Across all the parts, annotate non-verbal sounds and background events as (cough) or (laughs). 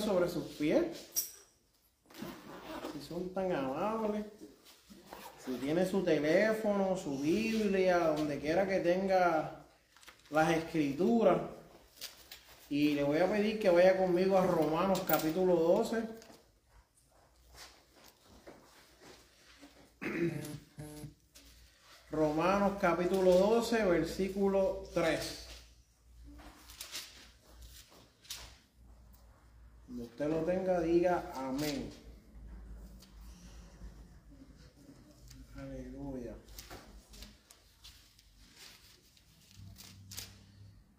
Sobre sus pies, si son tan amables, si tiene su teléfono, su Biblia, donde quiera que tenga las escrituras. Y le voy a pedir que vaya conmigo a Romanos capítulo 12. Romanos capítulo 12, versículo 3. Cuando usted lo tenga, diga amén. Aleluya.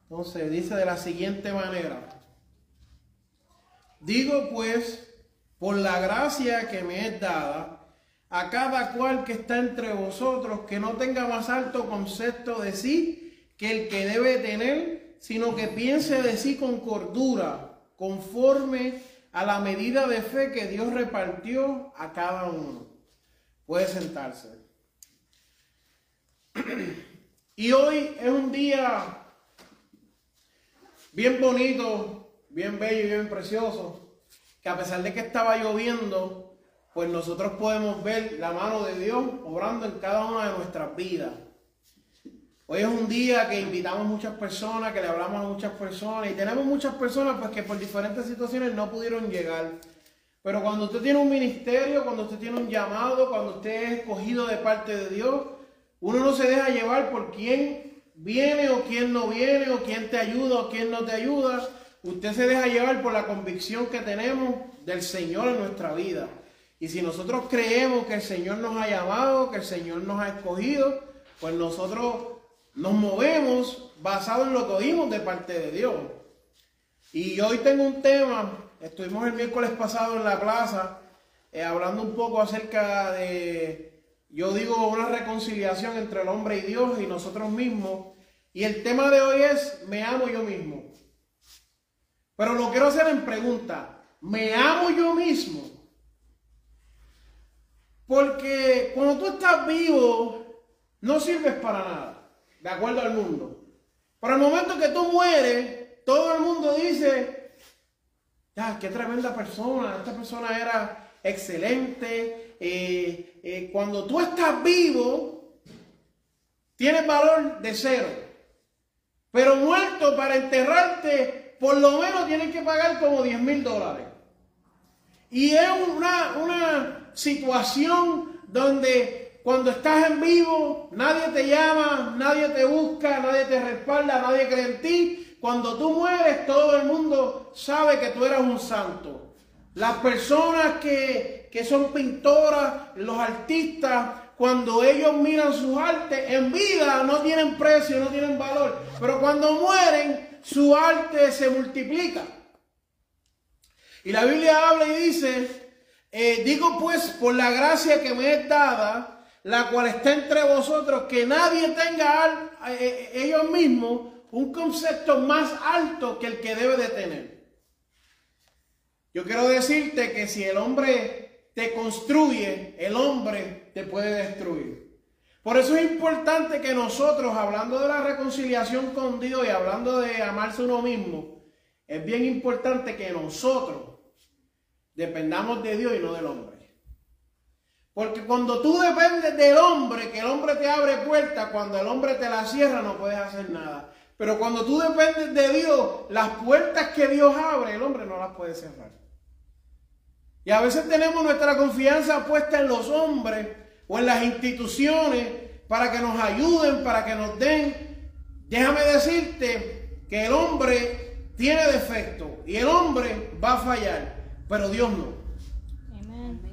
Entonces dice de la siguiente manera. Digo pues, por la gracia que me es dada, a cada cual que está entre vosotros, que no tenga más alto concepto de sí que el que debe tener, sino que piense de sí con cordura, conforme a la medida de fe que Dios repartió a cada uno. Puede sentarse. Y hoy es un día bien bonito, bien bello y bien precioso, que a pesar de que estaba lloviendo, pues nosotros podemos ver la mano de Dios obrando en cada una de nuestras vidas. Hoy es un día que invitamos muchas personas, que le hablamos a muchas personas y tenemos muchas personas pues que por diferentes situaciones no pudieron llegar. Pero cuando usted tiene un ministerio, cuando usted tiene un llamado, cuando usted es escogido de parte de Dios, uno no se deja llevar por quién viene o quién no viene o quién te ayuda o quién no te ayuda. Usted se deja llevar por la convicción que tenemos del Señor en nuestra vida. Y si nosotros creemos que el Señor nos ha llamado, que el Señor nos ha escogido, pues nosotros nos movemos basado en lo que oímos de parte de Dios. Y hoy tengo un tema, estuvimos el miércoles pasado en la plaza eh, hablando un poco acerca de, yo digo, una reconciliación entre el hombre y Dios y nosotros mismos. Y el tema de hoy es, me amo yo mismo. Pero lo quiero hacer en pregunta, ¿me amo yo mismo? Porque cuando tú estás vivo, no sirves para nada, de acuerdo al mundo. Pero el momento que tú mueres, todo el mundo dice, ya, qué tremenda persona, esta persona era excelente. Eh, eh, cuando tú estás vivo, tienes valor de cero. Pero muerto para enterrarte, por lo menos tienes que pagar como 10 mil dólares. Y es una, una situación donde cuando estás en vivo, nadie te llama, nadie te busca, nadie te respalda, nadie cree en ti. Cuando tú mueres, todo el mundo sabe que tú eras un santo. Las personas que, que son pintoras, los artistas, cuando ellos miran sus artes, en vida no tienen precio, no tienen valor. Pero cuando mueren, su arte se multiplica. Y la Biblia habla y dice, eh, digo pues por la gracia que me es dada, la cual está entre vosotros, que nadie tenga al, eh, ellos mismos un concepto más alto que el que debe de tener. Yo quiero decirte que si el hombre te construye, el hombre te puede destruir. Por eso es importante que nosotros, hablando de la reconciliación con Dios y hablando de amarse uno mismo, es bien importante que nosotros dependamos de Dios y no del hombre. Porque cuando tú dependes del hombre, que el hombre te abre puertas, cuando el hombre te la cierra no puedes hacer nada. Pero cuando tú dependes de Dios, las puertas que Dios abre, el hombre no las puede cerrar. Y a veces tenemos nuestra confianza puesta en los hombres o en las instituciones, para que nos ayuden, para que nos den. Déjame decirte que el hombre tiene defecto y el hombre va a fallar, pero Dios no.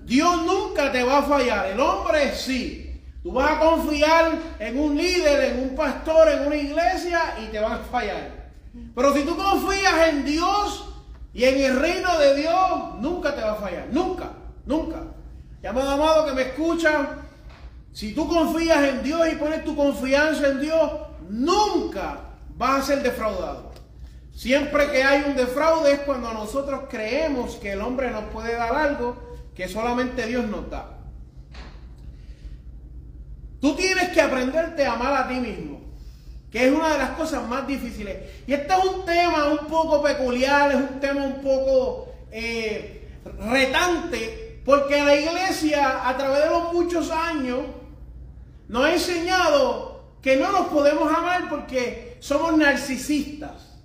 Dios nunca te va a fallar, el hombre sí. Tú vas a confiar en un líder, en un pastor, en una iglesia y te van a fallar. Pero si tú confías en Dios y en el reino de Dios, nunca te va a fallar. Nunca, nunca. Llamado amado que me escucha, si tú confías en Dios y pones tu confianza en Dios, nunca vas a ser defraudado. Siempre que hay un defraude es cuando nosotros creemos que el hombre nos puede dar algo que solamente Dios nos da. Tú tienes que aprenderte a amar a ti mismo, que es una de las cosas más difíciles. Y este es un tema un poco peculiar, es un tema un poco eh, retante, porque la iglesia a través de los muchos años nos ha enseñado que no nos podemos amar porque somos narcisistas,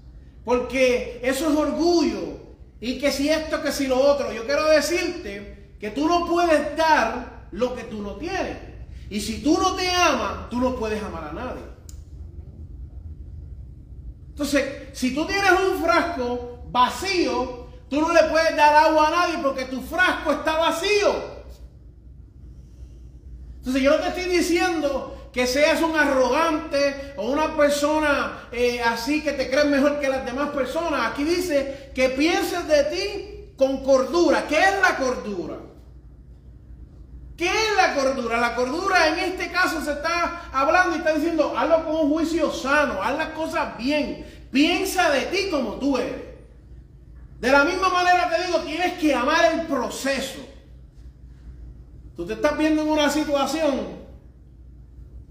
porque eso es orgullo, y que si esto, que si lo otro. Yo quiero decirte que tú no puedes dar lo que tú no tienes. Y si tú no te amas, tú no puedes amar a nadie. Entonces, si tú tienes un frasco vacío, tú no le puedes dar agua a nadie porque tu frasco está vacío. Entonces yo no te estoy diciendo que seas un arrogante o una persona eh, así que te crees mejor que las demás personas. Aquí dice que pienses de ti con cordura. ¿Qué es la cordura? ¿Qué es la cordura? La cordura en este caso se está hablando y está diciendo, hazlo con un juicio sano, haz las cosas bien, piensa de ti como tú eres. De la misma manera te digo, tienes que amar el proceso. Tú te estás viendo en una situación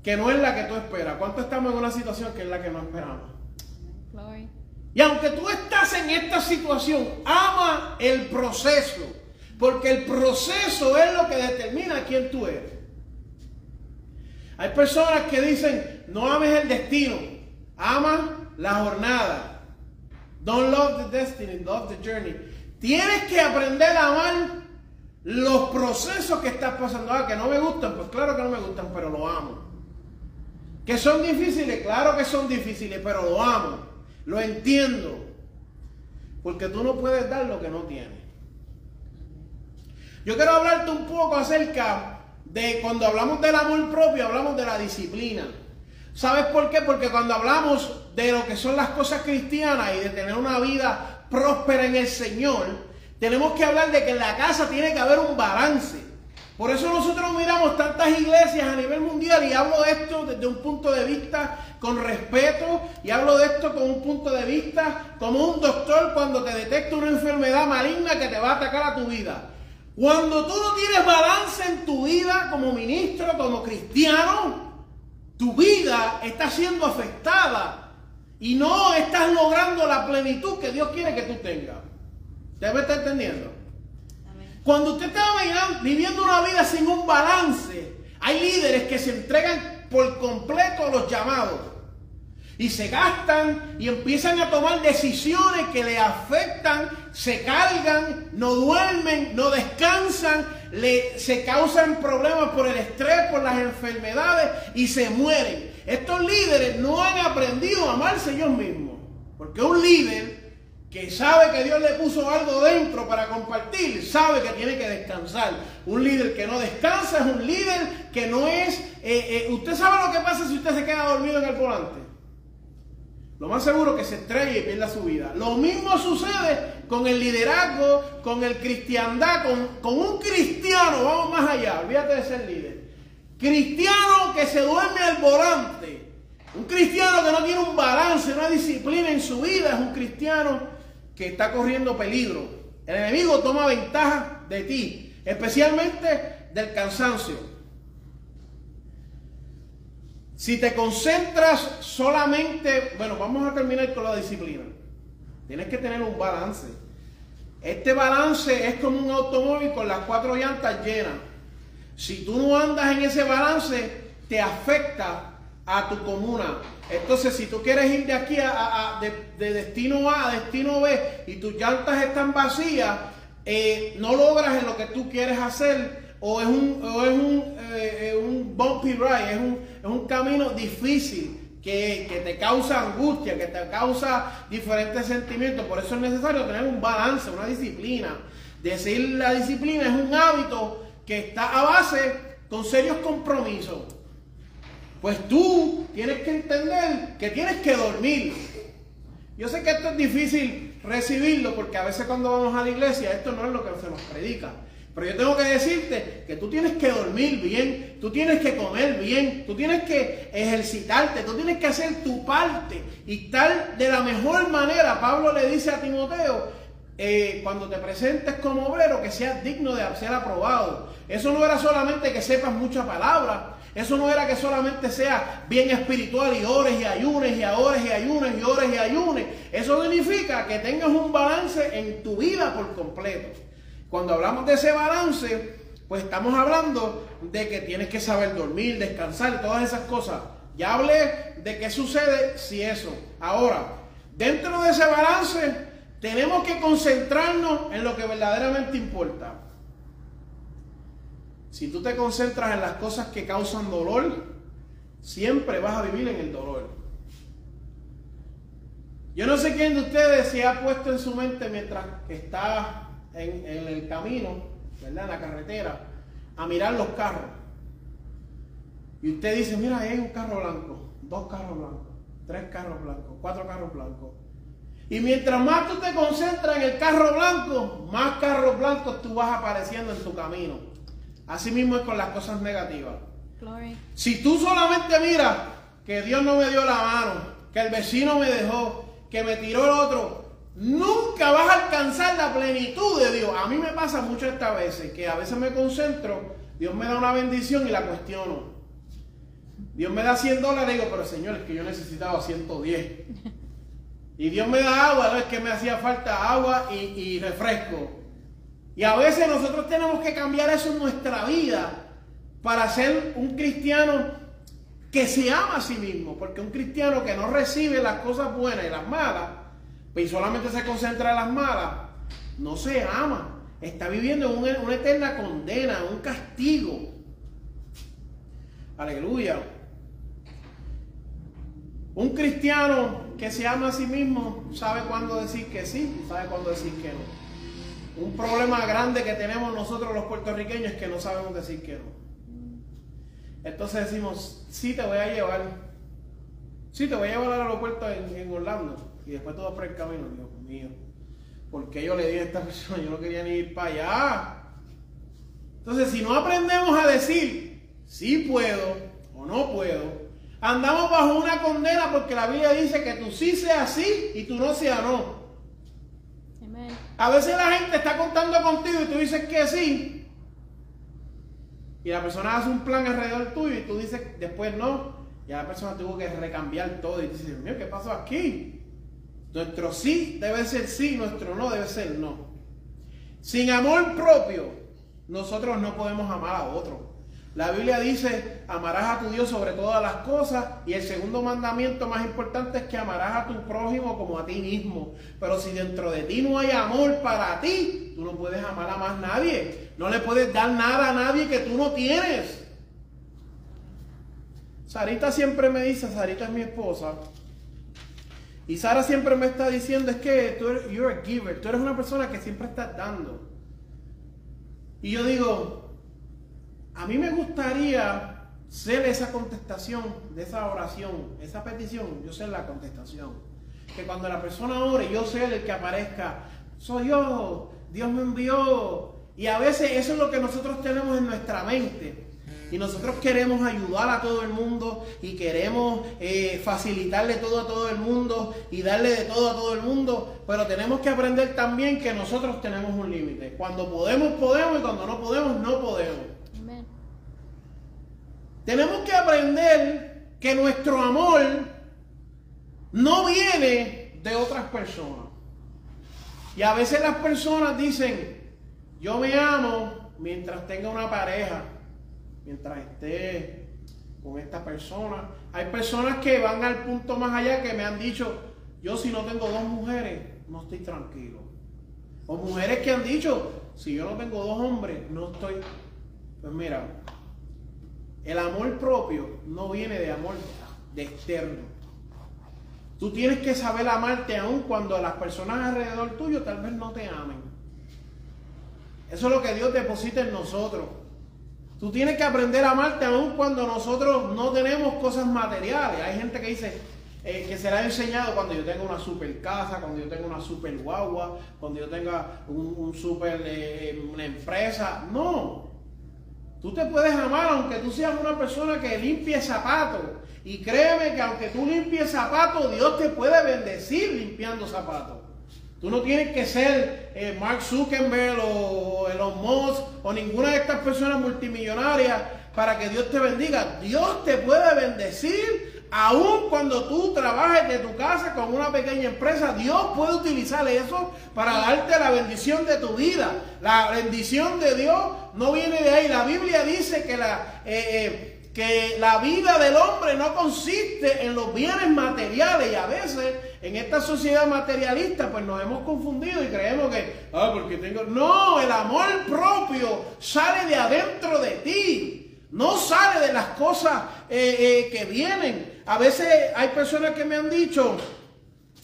que no es la que tú esperas. ¿Cuánto estamos en una situación que es la que no esperamos? Y aunque tú estás en esta situación, ama el proceso. Porque el proceso es lo que determina quién tú eres. Hay personas que dicen, no ames el destino, ama la jornada. Don't love the destiny, love the journey. Tienes que aprender a amar los procesos que estás pasando. Ah, que no me gustan, pues claro que no me gustan, pero lo amo. Que son difíciles, claro que son difíciles, pero lo amo. Lo entiendo. Porque tú no puedes dar lo que no tienes. Yo quiero hablarte un poco acerca de cuando hablamos del amor propio, hablamos de la disciplina. ¿Sabes por qué? Porque cuando hablamos de lo que son las cosas cristianas y de tener una vida próspera en el Señor, tenemos que hablar de que en la casa tiene que haber un balance. Por eso nosotros miramos tantas iglesias a nivel mundial y hablo de esto desde un punto de vista con respeto y hablo de esto con un punto de vista como un doctor cuando te detecta una enfermedad maligna que te va a atacar a tu vida. Cuando tú no tienes balance en tu vida como ministro, como cristiano, tu vida está siendo afectada y no estás logrando la plenitud que Dios quiere que tú tengas. ¿Debe estar entendiendo? Cuando usted está viviendo una vida sin un balance, hay líderes que se entregan por completo a los llamados y se gastan y empiezan a tomar decisiones que le afectan, se cargan, no duermen, no descansan, le, se causan problemas por el estrés, por las enfermedades y se mueren. Estos líderes no han aprendido a amarse ellos mismos. Porque un líder que sabe que Dios le puso algo dentro para compartir, sabe que tiene que descansar. Un líder que no descansa es un líder que no es... Eh, eh, usted sabe lo que pasa si usted se queda dormido en el volante. Lo más seguro que se estrella y pierda su vida. Lo mismo sucede con el liderazgo, con el cristiandad, con, con un cristiano, vamos más allá, olvídate de ser líder. Cristiano que se duerme al volante. Un cristiano que no tiene un balance, una disciplina en su vida, es un cristiano que está corriendo peligro. El enemigo toma ventaja de ti, especialmente del cansancio. Si te concentras solamente, bueno, vamos a terminar con la disciplina. Tienes que tener un balance. Este balance es como un automóvil con las cuatro llantas llenas. Si tú no andas en ese balance, te afecta a tu comuna. Entonces, si tú quieres ir de aquí a, de, destino A a destino B y tus llantas están vacías, eh, no logras en lo que tú quieres hacer o es un, o es un, eh, eh, un bumpy ride, es un, es un camino difícil que, que te causa angustia, que te causa diferentes sentimientos. Por eso es necesario tener un balance, una disciplina. Decir la disciplina es un hábito que está a base con serios compromisos. Pues tú tienes que entender que tienes que dormir. Yo sé que esto es difícil recibirlo porque a veces cuando vamos a la iglesia esto no es lo que se nos predica. Pero yo tengo que decirte que tú tienes que dormir bien, tú tienes que comer bien, tú tienes que ejercitarte, tú tienes que hacer tu parte y tal de la mejor manera. Pablo le dice a Timoteo, eh, cuando te presentes como obrero, que seas digno de ser aprobado. Eso no era solamente que sepas mucha palabra, eso no era que solamente sea bien espiritual y ores y ayunes y ores y ayunes y ores y ayunes. Eso significa que tengas un balance en tu vida por completo. Cuando hablamos de ese balance, pues estamos hablando de que tienes que saber dormir, descansar todas esas cosas. Ya hablé de qué sucede si eso. Ahora, dentro de ese balance, tenemos que concentrarnos en lo que verdaderamente importa. Si tú te concentras en las cosas que causan dolor, siempre vas a vivir en el dolor. Yo no sé quién de ustedes se ha puesto en su mente mientras está en, el camino, ¿verdad? En la carretera, a mirar los carros. Y usted dice, mira, hay un carro blanco, dos carros blancos, tres carros blancos, cuatro carros blancos. Y mientras más tú te concentras en el carro blanco, más carros blancos tú vas apareciendo en tu camino. Así mismo es con las cosas negativas. Si tú solamente miras que Dios no me dio la mano, que el vecino me dejó, que me tiró el otro, Nunca vas a alcanzar la plenitud de Dios. A mí me pasa mucho esta veces, que a veces me concentro, Dios me da una bendición y la cuestiono. Dios me da 100 dólares digo, pero Señor, es que yo necesitaba 110. Y Dios me da agua, es que me hacía falta agua y refresco. Y a veces nosotros tenemos que cambiar eso en nuestra vida para ser un cristiano que se ama a sí mismo. Porque un cristiano que no recibe las cosas buenas y las malas, y solamente se concentra en las malas, no se ama. Está viviendo en una, eterna condena, un castigo. Aleluya. Un cristiano que se ama a sí mismo sabe cuándo decir que sí y sabe cuándo decir que no. Un problema grande que tenemos nosotros los puertorriqueños es que no sabemos decir que no. Entonces decimos, sí te voy a llevar. Sí te voy a llevar al aeropuerto en Orlando y después todo por el camino, Dios mío, ¿por qué yo le di a esta persona? Yo no quería ni ir para allá. Entonces, si no aprendemos a decir sí puedo o no puedo, andamos bajo una condena porque la Biblia dice que tú sí seas sí y tú no seas no. A veces la gente está contando contigo y tú dices que sí. Y la persona hace un plan alrededor tuyo y tú dices después no. Y la persona tuvo que recambiar todo y dices, mío, ¿qué pasó aquí? Nuestro sí debe ser sí, nuestro no debe ser no. Sin amor propio, nosotros no podemos amar a otro. La Biblia dice, amarás a tu Dios sobre todas las cosas y el segundo mandamiento más importante es que amarás a tu prójimo como a ti mismo. Pero si dentro de ti no hay amor para ti, tú no puedes amar a más nadie. No le puedes dar nada a nadie que tú no tienes. Sarita siempre me dice, Sarita es mi esposa, y Sara siempre me está diciendo es que tú eres you're a giver, tú eres una persona que siempre estás dando. Y yo digo, a mí me gustaría ser esa contestación de esa oración, esa petición, yo ser la contestación. Que cuando la persona ore, yo sea el que aparezca, soy yo, Dios me envió. Y a veces eso es lo que nosotros tenemos en nuestra mente. Y nosotros queremos ayudar a todo el mundo y queremos eh, facilitarle todo a todo el mundo y darle de todo a todo el mundo, pero tenemos que aprender también que nosotros tenemos un límite. Cuando podemos, podemos y cuando no podemos, no podemos. Tenemos que aprender que nuestro amor no viene de otras personas. Y a veces las personas dicen, yo me amo mientras tenga una pareja mientras esté con esta persona. Hay personas que van al punto más allá que me han dicho, yo si no tengo dos mujeres, no estoy tranquilo. O mujeres que han dicho, si yo no tengo dos hombres, no estoy Pues mira, el amor propio no viene de amor de externo. Tú tienes que saber amarte aún cuando las personas alrededor tuyo tal vez no te amen. Eso es lo que Dios deposita en nosotros. Tú tienes que aprender a amarte aún cuando nosotros no tenemos cosas materiales. Hay gente que dice eh, que será enseñado cuando yo tenga una super casa, cuando yo tenga una super guagua, cuando yo tenga un, super eh, una empresa. No. Tú te puedes amar aunque tú seas una persona que limpie zapatos. Y créeme que aunque tú limpies zapatos, Dios te puede bendecir limpiando zapatos. Tú no tienes que ser eh, Mark Zuckerberg o Elon Musk o ninguna de estas personas multimillonarias para que Dios te bendiga. Dios te puede bendecir aun cuando tú trabajes de tu casa con una pequeña empresa. Dios puede utilizar eso para darte la bendición de tu vida. La bendición de Dios no viene de ahí. La Biblia dice que la... Eh, eh, que la vida del hombre no consiste en los bienes materiales y a veces en esta sociedad materialista pues nos hemos confundido y creemos que, ah, porque tengo... No, el amor propio sale de adentro de ti, no sale de las cosas eh, eh, que vienen. A veces hay personas que me han dicho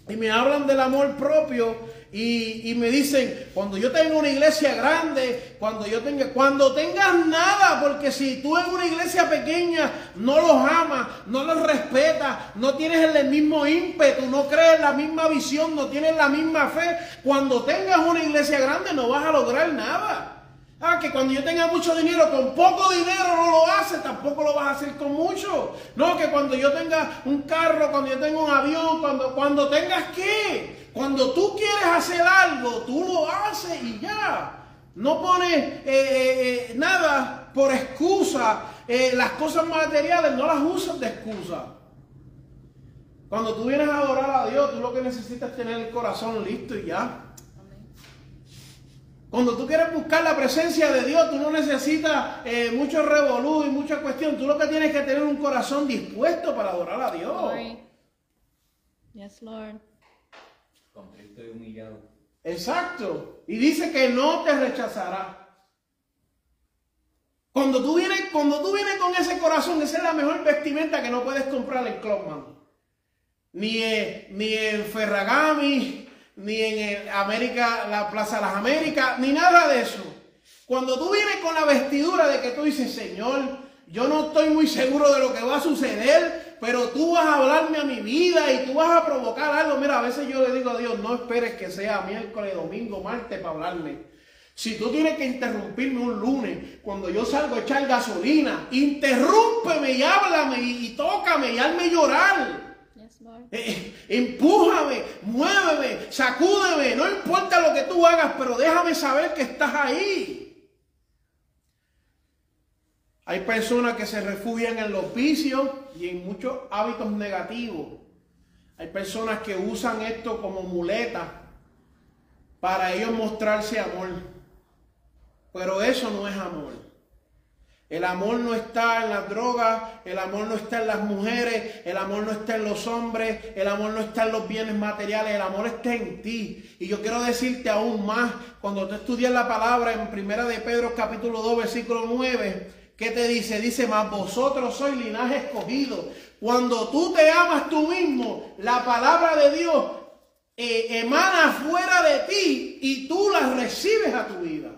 y me hablan del amor propio y, me dicen, cuando yo tenga una iglesia grande, cuando yo tenga, cuando tengas nada, porque si tú en una iglesia pequeña no los amas, no los respetas, no tienes el mismo ímpetu, no crees la misma visión, no tienes la misma fe, cuando tengas una iglesia grande no vas a lograr nada. Ah, que cuando yo tenga mucho dinero, con poco dinero no lo haces, tampoco lo vas a hacer con mucho. No, que cuando yo tenga un carro, cuando yo tenga un avión, cuando, cuando tengas qué. Cuando tú quieres hacer algo, tú lo haces y ya. No pones eh, eh, eh, nada por excusa. las cosas materiales no las usas de excusa. Cuando tú vienes a adorar a Dios, tú lo que necesitas es tener el corazón listo y ya. Cuando tú quieres buscar la presencia de Dios, tú no necesitas mucho revolú y mucha cuestión. Tú lo que tienes que tener un corazón dispuesto para adorar a Dios. Yes, Lord humillado. Exacto. Y dice que no te rechazará. Cuando tú vienes, cuando tú vienes con ese corazón, esa es la mejor vestimenta que no puedes comprar en Clubman. Ni ni en Ferragami, ni en América, la Plaza de las Américas, ni nada de eso. Cuando tú vienes con la vestidura de que tú dices, Señor, yo no estoy muy seguro de lo que va a suceder, pero tú vas a hablarme a mi vida y tú vas a provocar algo. Mira, a veces yo le digo a Dios, no esperes que sea miércoles, domingo, martes para hablarme. Si tú tienes que interrumpirme un lunes, cuando yo salgo a echar gasolina, interrúmpeme y háblame y, tócame y hazme llorar. Eh, eh, empújame, muéveme, sacúdeme, no importa lo que tú hagas, pero déjame saber que estás ahí. Hay personas que se refugian en los vicios y en muchos hábitos negativos. Hay personas que usan esto como muleta para ellos mostrarse amor. Pero eso no es amor. El amor no está en las drogas, el amor no está en las mujeres, el amor no está en los hombres, el amor no está en los bienes materiales, el amor está en ti. Y yo quiero decirte aún más, cuando tú estudias la palabra en Primera de Pedro capítulo 2 versículo 9, ¿Qué te dice? Dice, mas vosotros sois linaje escogido. Cuando tú te amas tú mismo, la palabra de Dios eh, emana fuera de ti y tú la recibes a tu vida.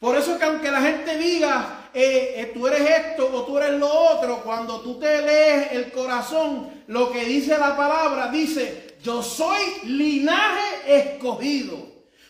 Por eso que aunque la gente diga, eh, eh, tú eres esto o tú eres lo otro, cuando tú te lees el corazón, lo que dice la palabra, dice, yo soy linaje escogido.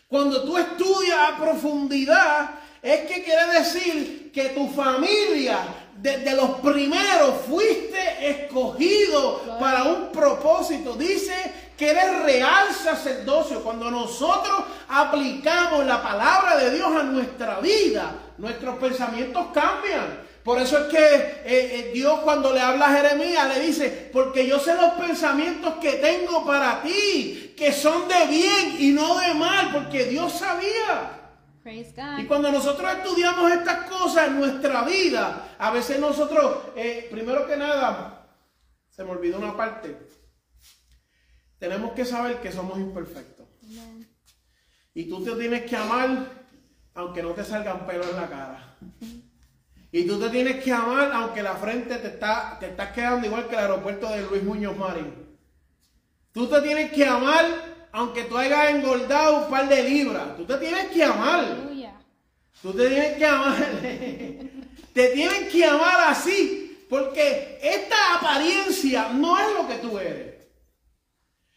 Cuando tú estudias a profundidad, es que quiere decir que tu familia, desde los primeros, fuiste escogido para un propósito. Dice que eres real sacerdocio. Cuando nosotros aplicamos la palabra de Dios a nuestra vida, nuestros pensamientos cambian. Por eso es que eh, eh, Dios cuando le habla a Jeremías le dice, porque yo sé los pensamientos que tengo para ti, que son de bien y no de mal, porque Dios sabía. Y cuando nosotros estudiamos estas cosas en nuestra vida, a veces nosotros, eh, primero que nada, se me olvidó una parte, tenemos que saber que somos imperfectos. Y tú te tienes que amar aunque no te salgan pelos en la cara. Y tú te tienes que amar aunque la frente te está te estás quedando igual que el aeropuerto de Luis Muñoz Marín. Tú te tienes que amar aunque tú hayas engordado un par de libras. Tú te tienes que amar. Tú te tienes que amar. te tienen que amar así. Porque esta apariencia no es lo que tú eres.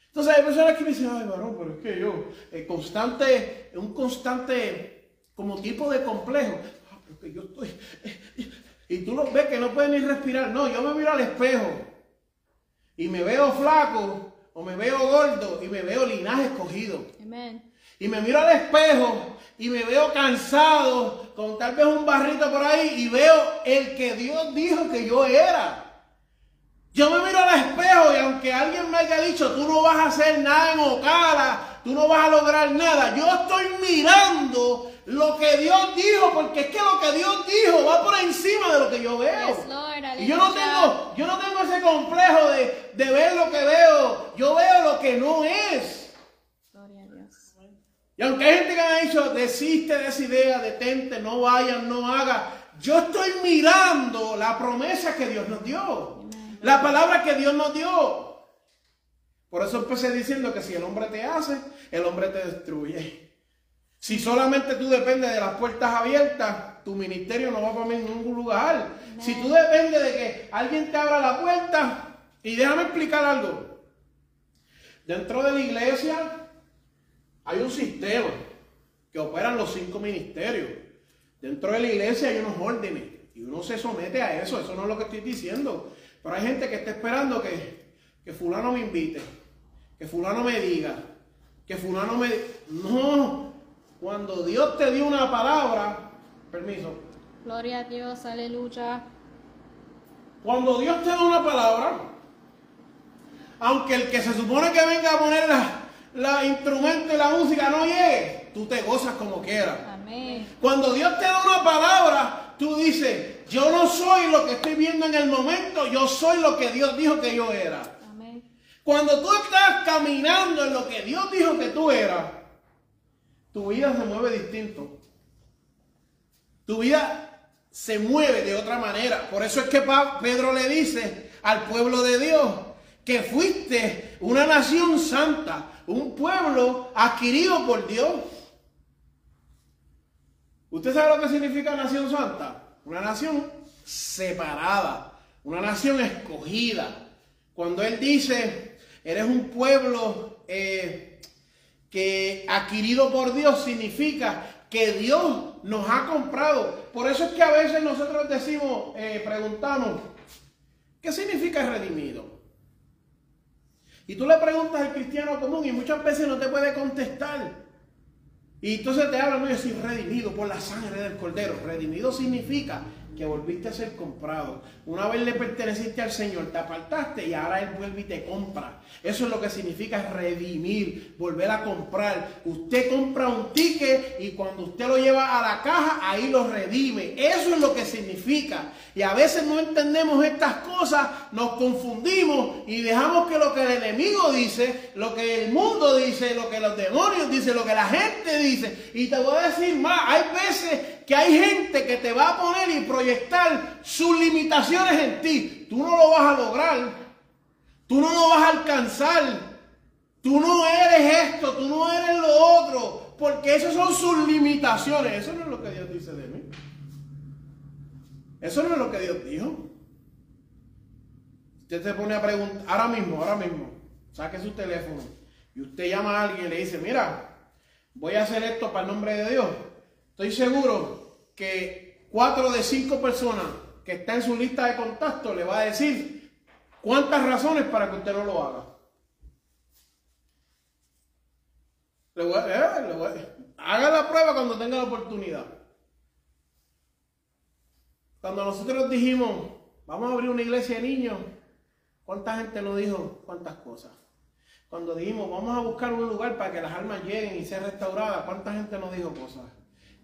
Entonces hay personas que me dicen, ay varón, pero es que yo, eh, constante, un constante como tipo de complejo. Ah, pero que yo estoy. y tú lo ves que no puedes ni respirar. No, yo me miro al espejo y me veo flaco o me veo gordo y me veo linaje escogido. Amen. Y me miro al espejo y me veo cansado con tal vez un barrito por ahí y veo el que Dios dijo que yo era. Yo me miro al espejo y aunque alguien me haya dicho, tú no vas a hacer nada en Ocala, tú no vas a lograr nada, yo estoy mirando lo que Dios dijo, porque es que lo que Dios dijo va por encima de lo que yo veo. Y yo no tengo, yo no tengo ese complejo de, de ver lo que veo, yo veo lo que no es. Gloria a Dios. Y aunque hay gente que me ha dicho, desiste de esa idea, detente, no vayas, no hagas. Yo estoy mirando la promesa que Dios nos dio. La palabra que Dios nos dio. Por eso empecé diciendo que si el hombre te hace, el hombre te destruye. Si solamente tú dependes de las puertas abiertas, tu ministerio no va para ningún lugar. Si tú dependes de que alguien te abra la puerta, y déjame explicar algo. Dentro de la iglesia hay un sistema que operan los cinco ministerios. Dentro de la iglesia hay unos órdenes y uno se somete a eso. Eso no es lo que estoy diciendo. Pero hay gente que está esperando que, que fulano me invite, que fulano me diga, que fulano me... No, cuando Dios te dio una palabra, permiso, Gloria a Dios. Aleluya. cuando Dios te da una palabra, aunque el que se supone que venga a poner la, la instrumento y la música no llegue, tú te gozas como quieras. Amén. Cuando Dios te da una palabra, tú dices, yo no soy lo que estoy viendo en el momento, yo soy lo que Dios dijo que yo era. Amén. Cuando tú estás caminando en lo que Dios dijo que tú eras, tu vida se mueve distinto. Tu vida se mueve de otra manera. Por eso es que Pedro le dice al pueblo de Dios que fuiste una nación santa, un pueblo adquirido por Dios. ¿Usted sabe lo que significa nación santa? Una nación separada, una nación escogida. Cuando Él dice, eres un pueblo eh, que adquirido por Dios, significa que Dios nos ha comprado. Por eso es que a veces nosotros decimos, eh, preguntamos, ¿qué significa redimido? Y tú le preguntas al cristiano común y muchas veces no te puede contestar. Y entonces te hablan, no, yo soy redimido por la sangre del cordero. Redimido significa que volviste a ser comprado. Una vez le perteneciste al Señor, te apartaste y ahora Él vuelve y te compra. Eso es lo que significa redimir, volver a comprar. Usted compra un ticket y cuando usted lo lleva a la caja, ahí lo redime. Eso es lo que significa. Y a veces no entendemos estas cosas, nos confundimos y dejamos que lo que el enemigo dice, lo que el mundo dice, lo que los demonios dicen, lo que la gente dice. Y te voy a decir más, hay veces que hay gente que te va a poner y proyectar sus limitaciones en ti. Tú no lo vas a lograr. Tú no lo vas a alcanzar. Tú no eres esto, tú no eres lo otro. Porque esas son sus limitaciones. Eso no es lo que Dios dice de mí. Eso no es lo que Dios dijo. Usted se pone a preguntar, ahora mismo, ahora mismo, saque su teléfono y usted llama a alguien y le dice, mira, voy a hacer esto para el nombre de Dios. Estoy seguro que cuatro de cinco personas que está en su lista de contactos le va a decir cuántas razones para que usted no lo haga. Le voy a- eh, le voy a- haga la prueba cuando tenga la oportunidad. Cuando nosotros dijimos, vamos a abrir una iglesia de niños, ¿cuánta gente nos dijo cuántas cosas? Cuando dijimos, vamos a buscar un lugar para que las almas lleguen y sean restauradas, ¿cuánta gente nos dijo cosas?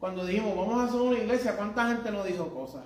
Cuando dijimos, vamos a hacer una iglesia, ¿cuánta gente nos dijo cosas?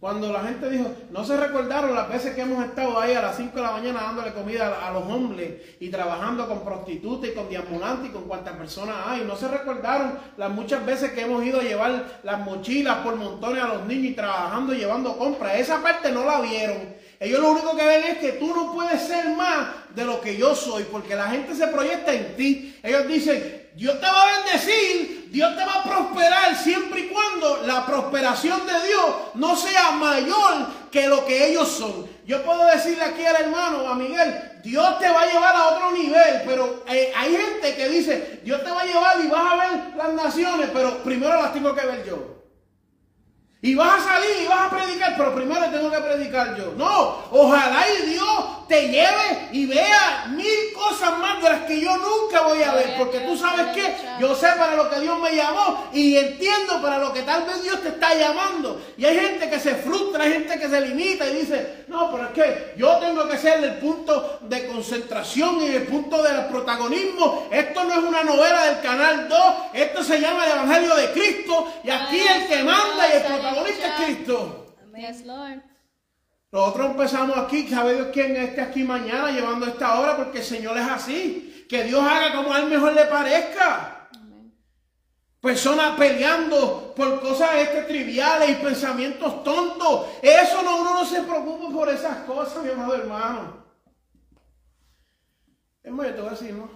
Cuando la gente dijo, no se recordaron las veces que hemos estado ahí a las 5 de la mañana dándole comida a, los hombres y trabajando con prostitutas y con diambulantes y con cuantas personas hay. No se recordaron las muchas veces que hemos ido a llevar las mochilas por montones a los niños y trabajando y llevando compras. Esa parte no la vieron. Ellos lo único que ven es que tú no puedes ser más de lo que yo soy, porque la gente se proyecta en ti. Ellos dicen, Dios te va a bendecir, Dios te va a prosperar siempre y cuando la prosperación de Dios no sea mayor que lo que ellos son. Yo puedo decirle aquí al hermano, a Miguel, Dios te va a llevar a otro nivel, pero eh, hay gente que dice, Dios te va a llevar y vas a ver las naciones, pero primero las tengo que ver yo. Y vas a salir y vas a predicar, pero primero tengo que predicar yo. No, ojalá y Dios te lleve y vea mil cosas más de las que yo nunca voy a ver. Porque tú sabes que yo sé para lo que Dios me llamó y entiendo para lo que tal vez Dios te está llamando. Y hay gente que se frustra, hay gente que se limita y dice, no, pero es que yo tengo que ser el punto de concentración y el punto del protagonismo. Esto no es una novela del Canal 2, esto se llama el Evangelio de Cristo y aquí el que manda y el protagonista es Cristo. Yes, Lord. Nosotros empezamos aquí, sabe Dios quién esté aquí mañana llevando esta hora, porque el Señor es así. Que Dios haga como a él mejor le parezca. Personas peleando por cosas este, triviales y pensamientos tontos. Eso no, uno no se preocupa por esas cosas, mi amado hermano. Es muy, te voy a decir, ¿no?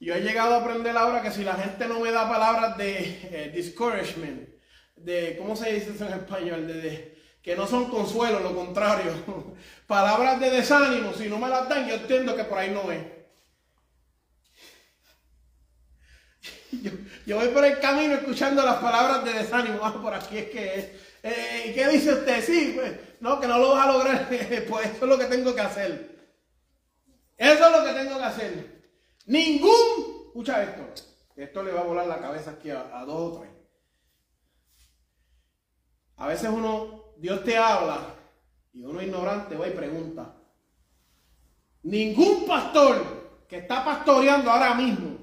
Yo he llegado a aprender ahora que si la gente no me da palabras de eh, discouragement, de, ¿cómo se dice eso en español? de que no son consuelo, lo contrario. (laughs) Palabras de desánimo, si no me las dan, yo entiendo que por ahí no es. (laughs) Yo, voy por el camino escuchando las palabras de desánimo. Ah, por aquí es que es. Eh, ¿Qué dice usted? Sí, pues, no, que no lo vas a lograr. (laughs) pues eso es lo que tengo que hacer. Eso es lo que tengo que hacer. Ningún, escucha esto, esto le va a volar la cabeza aquí a, a dos o tres. A veces uno Dios te habla y uno ignorante va y pregunta. Ningún pastor que está pastoreando ahora mismo,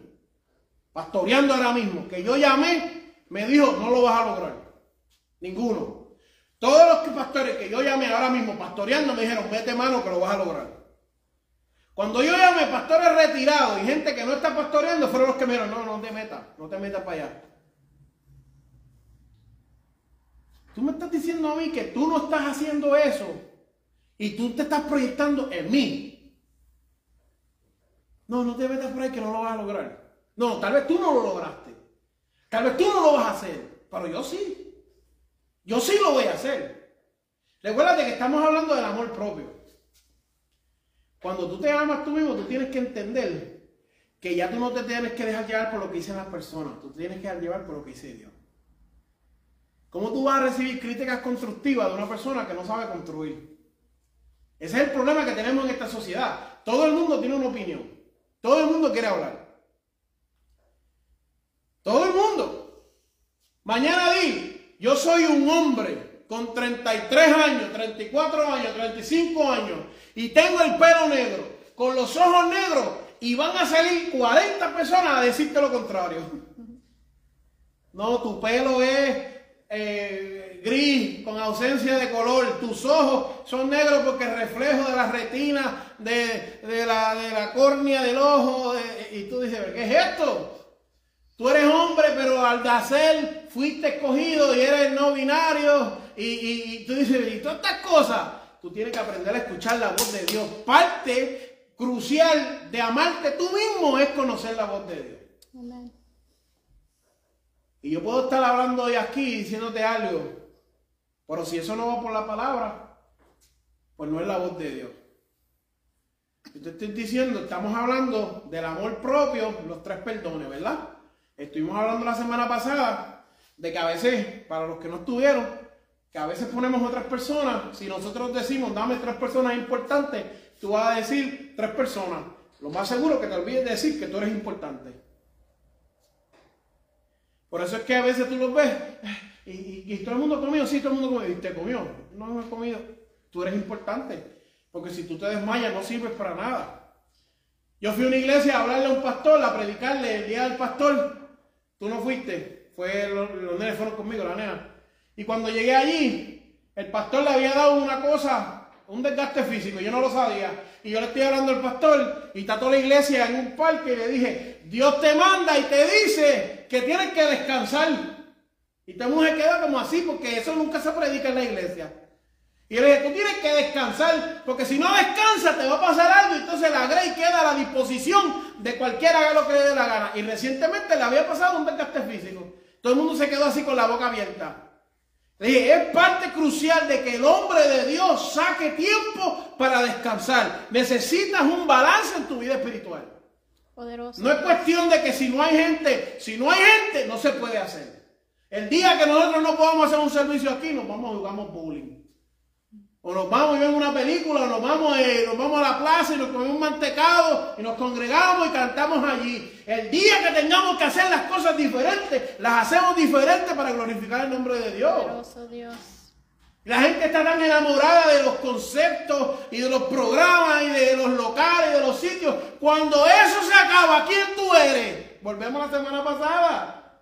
pastoreando ahora mismo, que yo llamé, me dijo, no lo vas a lograr. Ninguno. Todos los pastores que yo llamé ahora mismo pastoreando me dijeron, vete mano que lo vas a lograr. Cuando yo llamé pastores retirados y gente que no está pastoreando, fueron los que me dijeron, no, no te metas, no te metas para allá. Tú me estás diciendo a mí que tú no estás haciendo eso y tú te estás proyectando en mí. No, no te metas por ahí que no lo vas a lograr. No, tal vez tú no lo lograste. Tal vez tú no lo vas a hacer, pero yo sí. Yo sí lo voy a hacer. Recuerda que estamos hablando del amor propio. Cuando tú te amas tú mismo, tú tienes que entender que ya tú no te tienes que dejar llevar por lo que dicen las personas, tú tienes que dejar llevar por lo que dice Dios. ¿Cómo tú vas a recibir críticas constructivas de una persona que no sabe construir? Ese es el problema que tenemos en esta sociedad. Todo el mundo tiene una opinión. Todo el mundo quiere hablar. Todo el mundo. Mañana di, yo soy un hombre con 33 años, 34 años, 35 años y tengo el pelo negro, con los ojos negros y van a salir 40 personas a decirte lo contrario. (laughs) No, tu pelo es eh, gris, con ausencia de color. Tus ojos son negros porque reflejo de la retina, de, la, de la córnea del ojo. y tú dices, ¿qué es esto? Tú eres hombre, pero al nacer fuiste escogido y eres no binario. Y, y tú dices, y todas estas cosas. Tú tienes que aprender a escuchar la voz de Dios. Parte crucial de amarte tú mismo es conocer la voz de Dios. Y yo puedo estar hablando hoy aquí diciéndote algo, pero si eso no va por la palabra, pues no es la voz de Dios. Yo te estoy diciendo, estamos hablando del amor propio, los tres perdones, ¿verdad? Estuvimos hablando la semana pasada de que a veces, para los que no estuvieron, que a veces ponemos otras personas, si nosotros decimos, dame tres personas importantes, tú vas a decir tres personas. Lo más seguro que te olvides de decir que tú eres importante. Por eso es que a veces tú los ves y, todo el mundo comió, sí, todo el mundo comió, y te comió. No me comido. Tú eres importante. Porque si tú te desmayas no sirves para nada. Yo fui a una iglesia a hablarle a un pastor, a predicarle el día del pastor. Tú no fuiste. Fue, los, los fueron conmigo, la nena. Y cuando llegué allí, el pastor le había dado una cosa, un desgaste físico, yo no lo sabía. Y yo le estoy hablando al pastor y está toda la iglesia en un parque y le dije, Dios te manda y te dice que tienes que descansar. Y esta mujer queda como así porque eso nunca se predica en la iglesia. Y le dije, tú tienes que descansar, porque si no descansas te va a pasar algo. Entonces la Grey queda a la disposición de cualquiera haga lo que le dé la gana. Y recientemente le había pasado un desgaste físico. Todo el mundo se quedó así con la boca abierta. Le dije, es parte crucial de que el hombre de Dios saque tiempo para descansar. Necesitas un balance en tu vida espiritual. Poderoso. No es cuestión de que si no hay gente, si no hay gente, no se puede hacer. El día que nosotros no podamos hacer un servicio aquí, nos vamos a jugar bowling. O nos vamos y vemos una película, o nos vamos, eh, nos vamos a la plaza y nos comemos un mantecado y nos congregamos y cantamos allí. El día que tengamos que hacer las cosas diferentes, las hacemos diferentes para glorificar el nombre de Dios. Poderoso Dios. La gente está tan enamorada de los conceptos y de los programas y de los locales y de los sitios. Cuando eso se acaba, ¿quién tú eres? Volvemos a la semana pasada.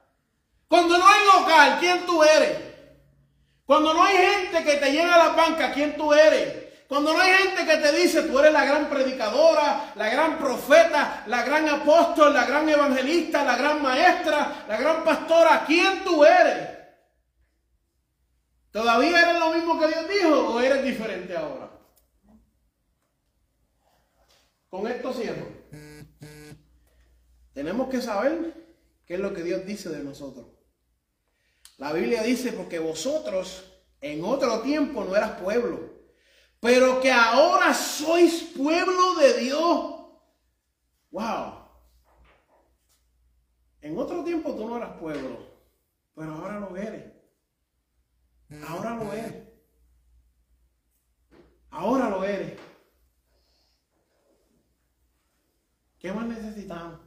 Cuando no hay local, ¿quién tú eres? Cuando no hay gente que te llena la banca, ¿quién tú eres? Cuando no hay gente que te dice, tú eres la gran predicadora, la gran profeta, la gran apóstol, la gran evangelista, la gran maestra, la gran pastora, ¿quién tú eres? ¿Todavía eres mismo que Dios dijo o eres diferente ahora? Con esto cierro. Tenemos que saber qué es lo que Dios dice de nosotros. La Biblia dice, porque vosotros en otro tiempo no eras pueblo, pero que ahora sois pueblo de Dios. Wow. En otro tiempo tú no eras pueblo, pero ahora lo eres. Ahora lo eres. Ahora lo eres. ¿Qué más necesitamos?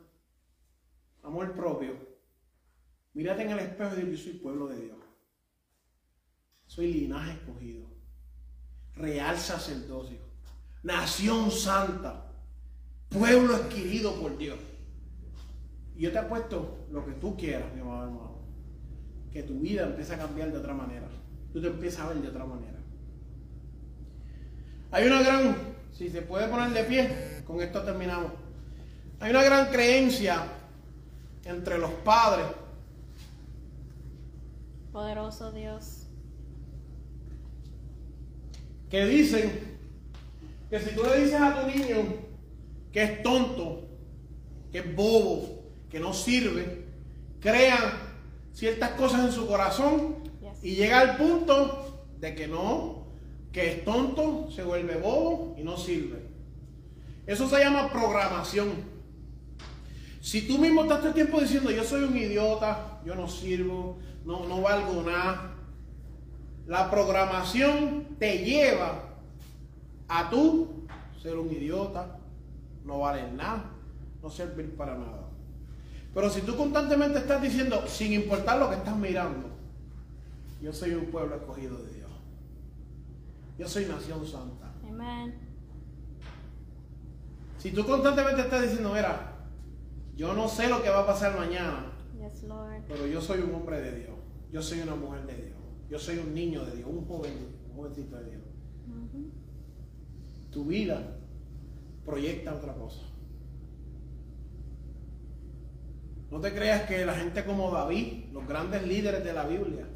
Amor propio. Mírate en el espejo y yo soy pueblo de Dios. Soy linaje escogido. Real sacerdocio. Nación santa. Pueblo adquirido por Dios. Y yo te apuesto lo que tú quieras, mi amado hermano. Que tu vida empiece a cambiar de otra manera. Tú te empiezas a ver de otra manera. Hay una gran, si se puede poner de pie, con esto terminamos. Hay una gran creencia entre los padres Poderoso Dios. que dicen que si tú le dices a tu niño que es tonto, que es bobo, que no sirve, crean ciertas cosas en su corazón. Y llega al punto de que no, que es tonto, se vuelve bobo y no sirve. Eso se llama programación. Si tú mismo estás todo el tiempo diciendo yo soy un idiota, yo no sirvo, no, no valgo nada, la programación te lleva a tú ser un idiota, no valer nada, no servir para nada. Pero si tú constantemente estás diciendo, sin importar lo que estás mirando, yo soy un pueblo escogido de Dios. Yo soy nación santa. Amen. Si tú constantemente estás diciendo, mira, yo no sé lo que va a pasar mañana, Yes, Lord. pero yo soy un hombre de Dios. Yo soy una mujer de Dios. Yo soy un niño de Dios, un joven, un jovencito de Dios. Tu vida proyecta otra cosa. No te creas que la gente como David, los grandes líderes de la Biblia,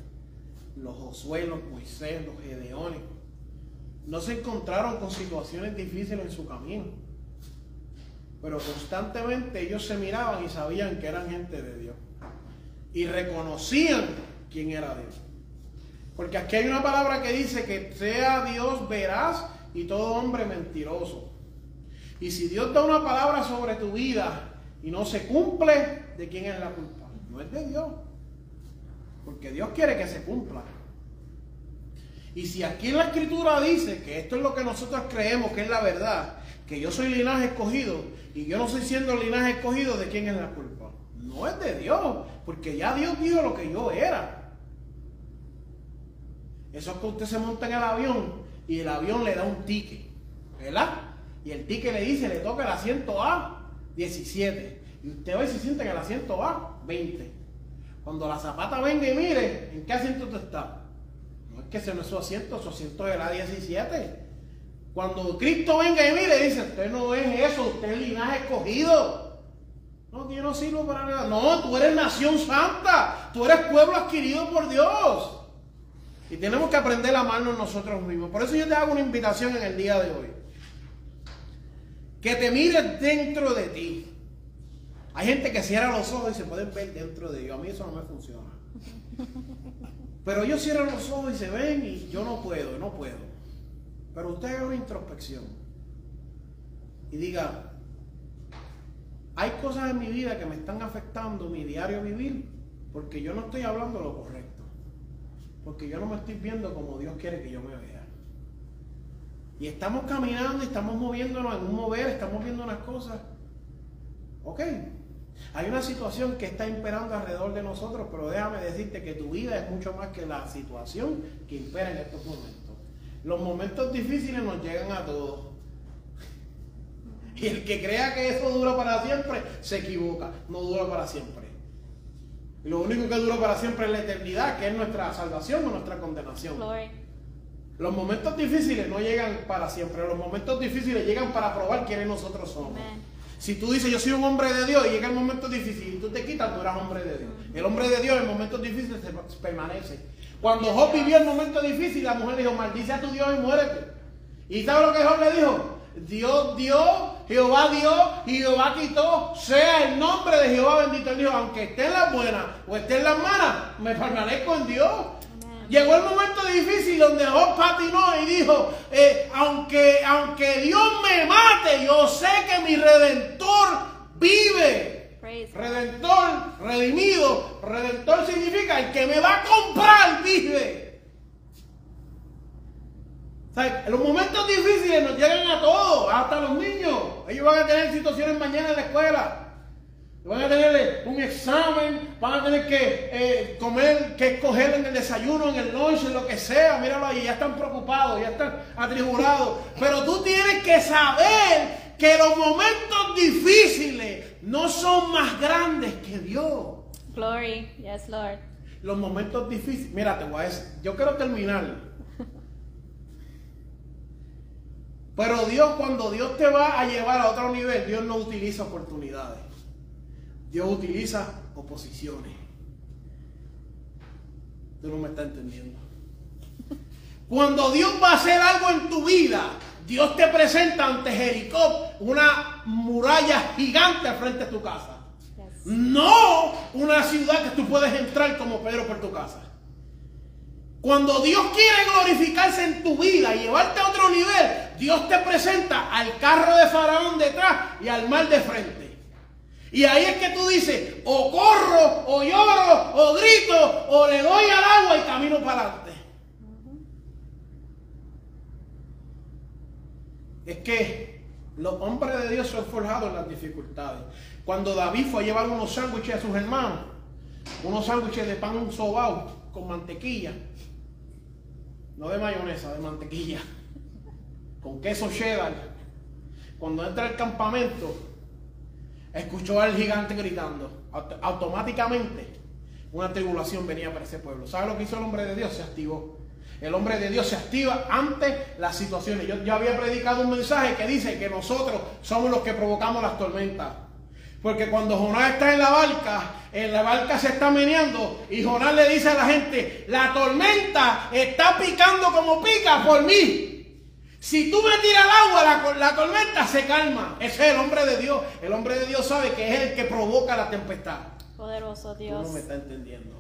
los Josué, los Moisés, los Gedeones, no se encontraron con situaciones difíciles en su camino. Pero constantemente ellos se miraban y sabían que eran gente de Dios. Y reconocían quién era Dios. Porque aquí hay una palabra que dice que sea Dios veraz y todo hombre mentiroso. Y si Dios da una palabra sobre tu vida y no se cumple, ¿de quién es la culpa? No es de Dios. Porque Dios quiere que se cumpla. Y si aquí en la escritura dice que esto es lo que nosotros creemos que es la verdad, que yo soy linaje escogido y yo no soy siendo linaje escogido, ¿de quién es la culpa? No es de Dios, porque ya Dios dijo lo que yo era. Eso es que usted se monta en el avión y el avión le da un ticket, ¿verdad? Y el ticket le dice, le toca el asiento A 17. Y usted va y se sienta en el asiento A 20. Cuando la zapata venga y mire, ¿en qué asiento usted está? No es que ese no es su asiento, su asiento es la 17. Cuando Cristo venga y mire, dice, usted no es eso, usted es linaje escogido. No, que yo no sirvo para nada. No, tú eres nación santa, tú eres pueblo adquirido por Dios. Y tenemos que aprender a amarnos nosotros mismos. Por eso yo te hago una invitación en el día de hoy. Que te mires dentro de ti. Hay gente que cierra los ojos y se pueden ver dentro de ellos. A mí eso no me funciona. Pero ellos cierran los ojos y se ven y yo no puedo, no puedo. Pero usted haga una introspección y diga, hay cosas en mi vida que me están afectando mi diario vivir porque yo no estoy hablando lo correcto. Porque yo no me estoy viendo como Dios quiere que yo me vea. Y estamos caminando y estamos moviéndonos en un mover, estamos viendo unas cosas. Ok, hay una situación que está imperando alrededor de nosotros, pero déjame decirte que tu vida es mucho más que la situación que impera en estos momentos. Los momentos difíciles nos llegan a todos. Y el que crea que eso dura para siempre, se equivoca. No dura para siempre. Y lo único que dura para siempre es la eternidad, que es nuestra salvación o nuestra condenación. Glory. Los momentos difíciles no llegan para siempre. Los momentos difíciles llegan para probar quiénes nosotros somos. Amen. Si tú dices yo soy un hombre de Dios y llega el momento difícil y tú te quitas, tú eras hombre de Dios. El hombre de Dios en momentos difíciles permanece. Cuando Job vivió el momento difícil, la mujer dijo, maldice a tu Dios y muérete. ¿Y sabe lo que Job le dijo? Dios dio, Jehová dio Jehová quitó. Sea el nombre de Jehová bendito. Él dijo, aunque esté en las buenas o esté en las malas, me permanezco en Dios. Llegó el momento difícil donde Job patinó y dijo, eh, aunque, aunque Dios me mate, yo sé que mi redentor vive. Praise. Redentor, redimido, redentor significa el que me va a comprar vive. O sea, los momentos difíciles nos llegan a todos, hasta los niños. Ellos van a tener situaciones mañana en la escuela. Van a tener un examen, van a tener que eh, comer, que escoger en el desayuno, en el lunch, en lo que sea. Míralo ahí, ya están preocupados, ya están atribulados. Pero tú tienes que saber que los momentos difíciles no son más grandes que Dios. Glory. Yes, Lord. Los momentos difíciles, mira, te voy a decir, yo quiero terminar. Pero Dios, cuando Dios te va a llevar a otro nivel, Dios no utiliza oportunidades. Dios utiliza oposiciones. Tú no me estás entendiendo. Cuando Dios va a hacer algo en tu vida, Dios te presenta ante Jericó una muralla gigante frente de tu casa. No una ciudad que tú puedes entrar como Pedro por tu casa. Cuando Dios quiere glorificarse en tu vida y llevarte a otro nivel, Dios te presenta al carro de Faraón detrás y al mar de frente. Y ahí es que tú dices, o corro, o lloro, o grito, o le doy al agua y camino para adelante. Es que los hombres de Dios son forjados en las dificultades. Cuando David fue a llevar unos sándwiches a sus hermanos, unos sándwiches de pan sobao con mantequilla, no de mayonesa, de mantequilla, con queso cheddar. Cuando entra al campamento, escuchó al gigante gritando. Aut- Automáticamente, una tribulación venía para ese pueblo. ¿Sabe lo que hizo el hombre de Dios? Se activó. El hombre de Dios se activa ante las situaciones. Yo, yo había predicado un mensaje que dice que nosotros somos los que provocamos las tormentas. Porque cuando Jonás está en la barca, en la barca se está meneando y Jonás le dice a la gente, la tormenta está picando como pica por mí. Si tú me tiras al agua, la, la tormenta se calma. Ese es el hombre de Dios. El hombre de Dios sabe que es el que provoca la tempestad. Poderoso Tú Dios. no me está entendiendo.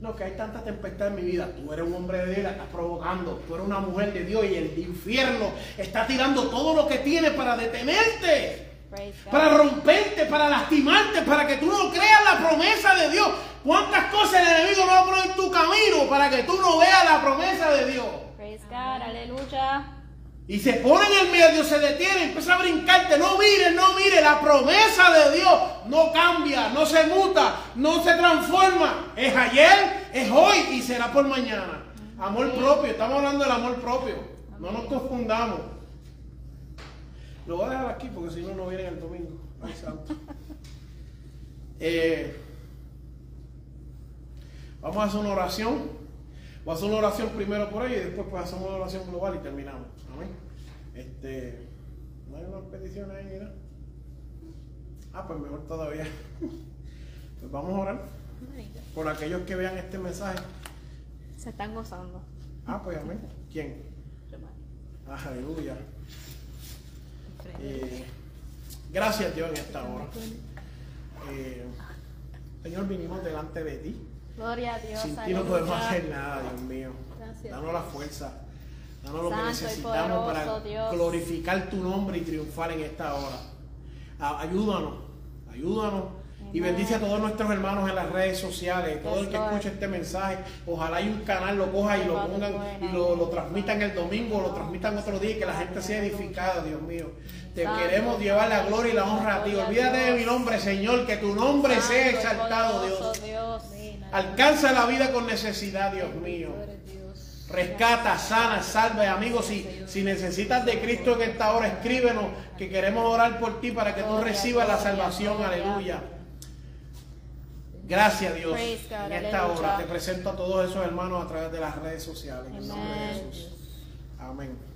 No, que hay tanta tempestad en mi vida. Tú eres un hombre de Dios y la estás provocando. Tú eres una mujer de Dios y el infierno está tirando todo lo que tiene para detenerte, para romperte, para lastimarte, para que tú no creas la promesa de Dios. ¿Cuántas cosas el enemigo no va a poner en tu camino para que tú no veas la promesa de Dios? Y se pone en el medio, se detiene, empieza a brincarte. No mire, no mire. La promesa de Dios no cambia, no se muta, no se transforma. Es ayer, es hoy y será por mañana. Amor propio, estamos hablando del amor propio. No nos confundamos. Lo voy a dejar aquí porque si no, no viene el domingo. Ay, santo. (laughs) Eh, Vamos a hacer una oración. Voy a hacer una oración primero por ellos y después pues hacemos una oración global y terminamos. Amén. Este, ¿no hay unas peticiones ahí, mira? Ah, pues mejor todavía. (laughs) Pues vamos a orar por aquellos que vean este mensaje. Se están gozando. Ah, pues amén. ¿Quién? Ah, aleluya. Eh, gracias Dios en esta hora. Eh, Señor, vinimos delante de ti. Gloria a Dios. Sin ti no podemos hacer nada, Dios mío. Gracias. Danos la fuerza. Danos lo que Santo necesitamos para Dios. glorificar tu nombre y triunfar en esta hora. Ayúdanos, ayúdanos. Y bendice a todos nuestros hermanos en las redes sociales, todo el que escuche este mensaje, ojalá hay un canal, lo coja y lo pongan y lo, lo transmitan el domingo, lo transmitan otro día y que la gente sea edificada, Dios mío. Te queremos llevar la gloria y la honra a ti. Olvídate de mi nombre, Señor, que tu nombre sea exaltado, Dios. Alcanza la vida con necesidad, Dios mío. Rescata, sana, salve, amigos. Si, si necesitas de Cristo en esta hora, escríbenos que queremos orar por ti para que tú recibas la salvación. Aleluya. Gracias, Dios. En esta hora te presento a todos esos hermanos a través de las redes sociales. En el nombre de. Jesús. Amén.